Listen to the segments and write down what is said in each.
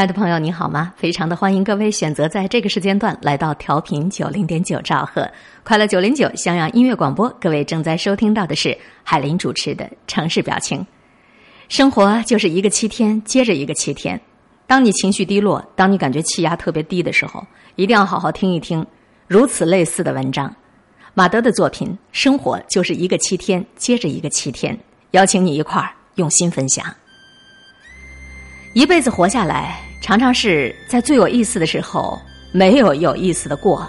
亲爱的朋友，你好吗？非常的欢迎各位选择在这个时间段来到调频九零点九兆赫快乐九零九襄阳音乐广播。各位正在收听到的是海林主持的《城市表情》。生活就是一个七天接着一个七天。当你情绪低落，当你感觉气压特别低的时候，一定要好好听一听如此类似的文章。马德的作品《生活就是一个七天接着一个七天》，邀请你一块儿用心分享。一辈子活下来，常常是在最有意思的时候没有有意思的过，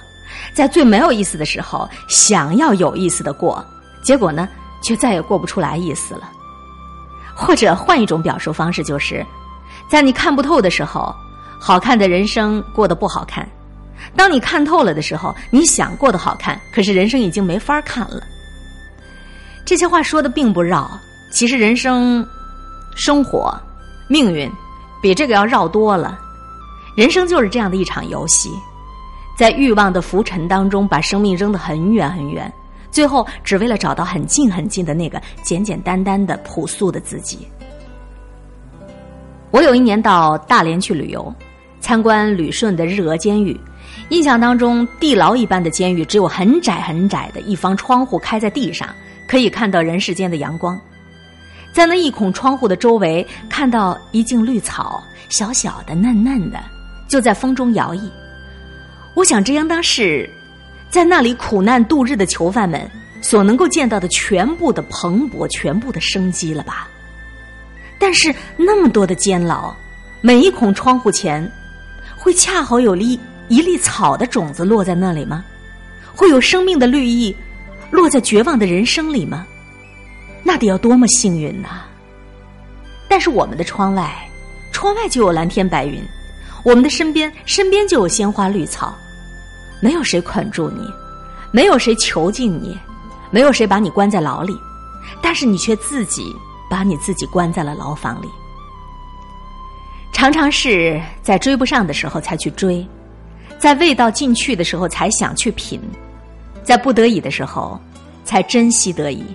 在最没有意思的时候想要有意思的过，结果呢，却再也过不出来意思了。或者换一种表述方式，就是在你看不透的时候，好看的人生过得不好看；当你看透了的时候，你想过得好看，可是人生已经没法看了。这些话说的并不绕，其实人生、生活、命运。比这个要绕多了，人生就是这样的一场游戏，在欲望的浮沉当中，把生命扔得很远很远，最后只为了找到很近很近的那个简简单单的朴素的自己。我有一年到大连去旅游，参观旅顺的日俄监狱，印象当中地牢一般的监狱，只有很窄很窄的一方窗户开在地上，可以看到人世间的阳光。在那一孔窗户的周围，看到一茎绿草，小小的、嫩嫩的，就在风中摇曳。我想，这应当是在那里苦难度日的囚犯们所能够见到的全部的蓬勃、全部的生机了吧？但是，那么多的监牢，每一孔窗户前，会恰好有粒一粒草的种子落在那里吗？会有生命的绿意落在绝望的人生里吗？那得要多么幸运呐！但是我们的窗外，窗外就有蓝天白云；我们的身边，身边就有鲜花绿草。没有谁捆住你，没有谁囚禁你，没有谁把你关在牢里，但是你却自己把你自己关在了牢房里。常常是在追不上的时候才去追，在味道进去的时候才想去品，在不得已的时候才珍惜得以。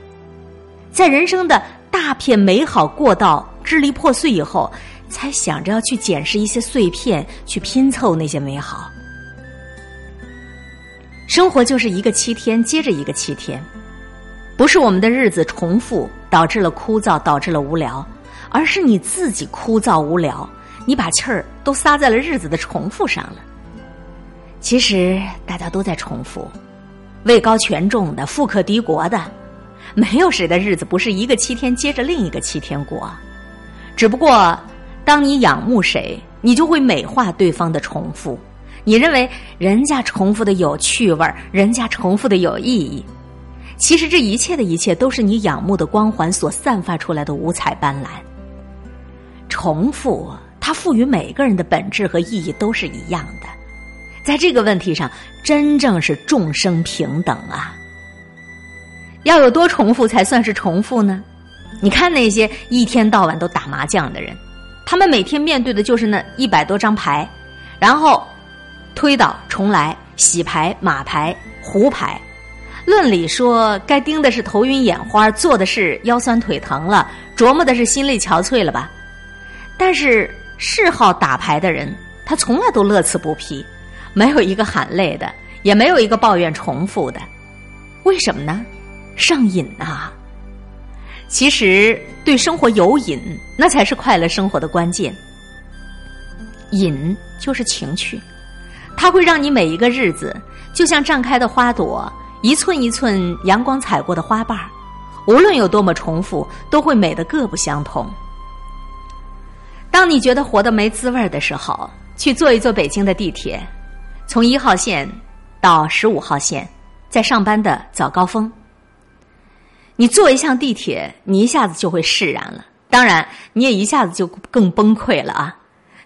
在人生的大片美好过道支离破碎以后，才想着要去捡拾一些碎片，去拼凑那些美好。生活就是一个七天接着一个七天，不是我们的日子重复导致了枯燥，导致了无聊，而是你自己枯燥无聊，你把气儿都撒在了日子的重复上了。其实大家都在重复，位高权重的，富可敌国的。没有谁的日子不是一个七天接着另一个七天过，只不过当你仰慕谁，你就会美化对方的重复。你认为人家重复的有趣味，人家重复的有意义。其实这一切的一切都是你仰慕的光环所散发出来的五彩斑斓。重复，它赋予每个人的本质和意义都是一样的。在这个问题上，真正是众生平等啊。要有多重复才算是重复呢？你看那些一天到晚都打麻将的人，他们每天面对的就是那一百多张牌，然后推倒重来，洗牌、码牌、胡牌。论理说，该盯的是头晕眼花，做的是腰酸腿疼了，琢磨的是心力憔悴了吧？但是嗜好打牌的人，他从来都乐此不疲，没有一个喊累的，也没有一个抱怨重复的。为什么呢？上瘾呐！其实对生活有瘾，那才是快乐生活的关键。瘾就是情趣，它会让你每一个日子就像绽开的花朵，一寸一寸阳光踩过的花瓣儿，无论有多么重复，都会美得各不相同。当你觉得活得没滋味的时候，去坐一坐北京的地铁，从一号线到十五号线，在上班的早高峰。你坐一趟地铁，你一下子就会释然了。当然，你也一下子就更崩溃了啊！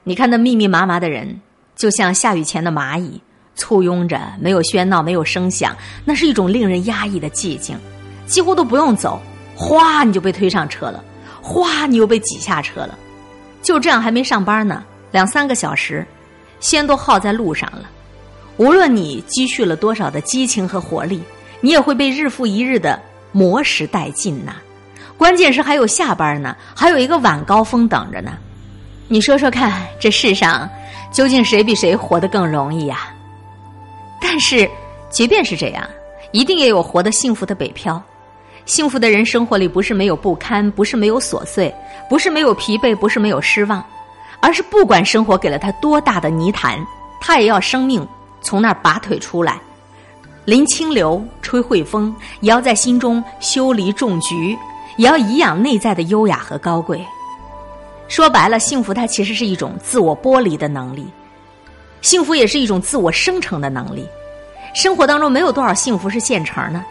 你看那密密麻麻的人，就像下雨前的蚂蚁，簇拥着，没有喧闹，没有声响，那是一种令人压抑的寂静。几乎都不用走，哗，你就被推上车了；哗，你又被挤下车了。就这样，还没上班呢，两三个小时，先都耗在路上了。无论你积蓄了多少的激情和活力，你也会被日复一日的。磨蚀殆尽呐！关键是还有下班呢，还有一个晚高峰等着呢。你说说看，这世上究竟谁比谁活得更容易呀？但是，即便是这样，一定也有活得幸福的北漂。幸福的人生活里不是没有不堪，不是没有琐碎，不是没有疲惫，不是没有失望，而是不管生活给了他多大的泥潭，他也要生命从那儿拔腿出来，临清流，吹惠风，也要在心中修篱种菊，也要颐养内在的优雅和高贵。说白了，幸福它其实是一种自我剥离的能力，幸福也是一种自我生成的能力。生活当中没有多少幸福是现成的。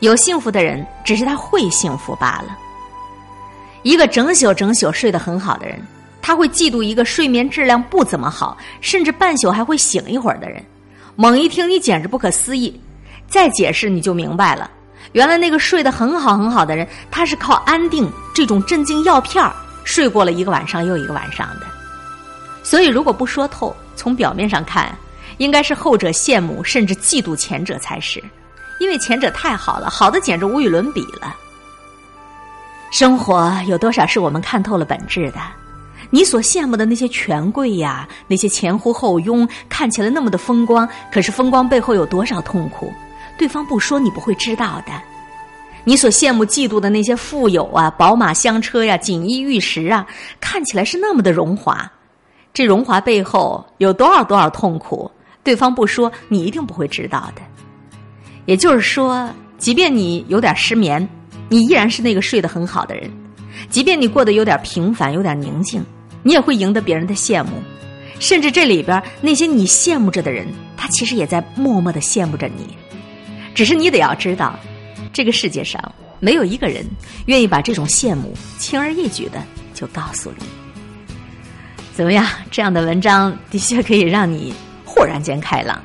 有幸福的人，只是他会幸福罢了。一个整宿整宿睡得很好的人，他会嫉妒一个睡眠质量不怎么好，甚至半宿还会醒一会儿的人。猛一听，你简直不可思议。再解释，你就明白了。原来那个睡得很好很好的人，他是靠安定这种镇静药片儿睡过了一个晚上又一个晚上的。所以，如果不说透，从表面上看，应该是后者羡慕甚至嫉妒前者才是。因为前者太好了，好的简直无与伦比了。生活有多少是我们看透了本质的？你所羡慕的那些权贵呀，那些前呼后拥，看起来那么的风光，可是风光背后有多少痛苦？对方不说，你不会知道的。你所羡慕、嫉妒的那些富有啊，宝马香车呀，锦衣玉食啊，看起来是那么的荣华，这荣华背后有多少多少痛苦？对方不说，你一定不会知道的。也就是说，即便你有点失眠，你依然是那个睡得很好的人；即便你过得有点平凡、有点宁静，你也会赢得别人的羡慕。甚至这里边那些你羡慕着的人，他其实也在默默的羡慕着你。只是你得要知道，这个世界上没有一个人愿意把这种羡慕轻而易举的就告诉你。怎么样？这样的文章的确可以让你豁然间开朗，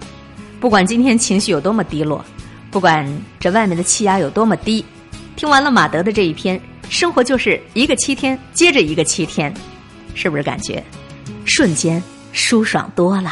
不管今天情绪有多么低落。不管这外面的气压有多么低，听完了马德的这一篇，生活就是一个七天接着一个七天，是不是感觉瞬间舒爽多了？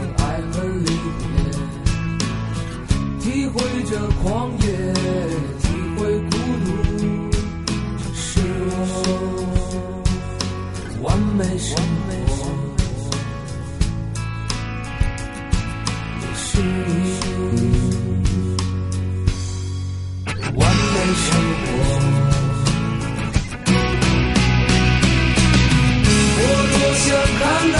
体会着狂野，体会孤独，是我完美生活。是你完美生活。我多想看到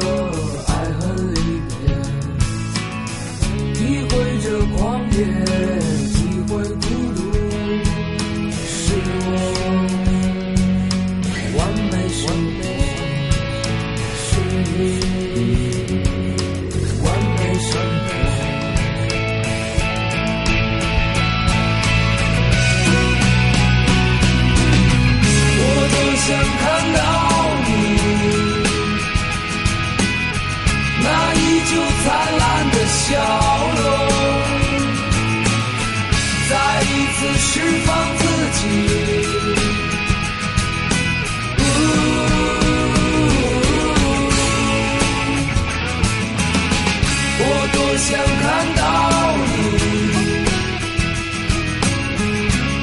次释放自己我多想看到你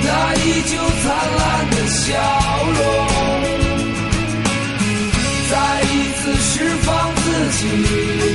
那依旧灿烂的笑容再一次释放自己。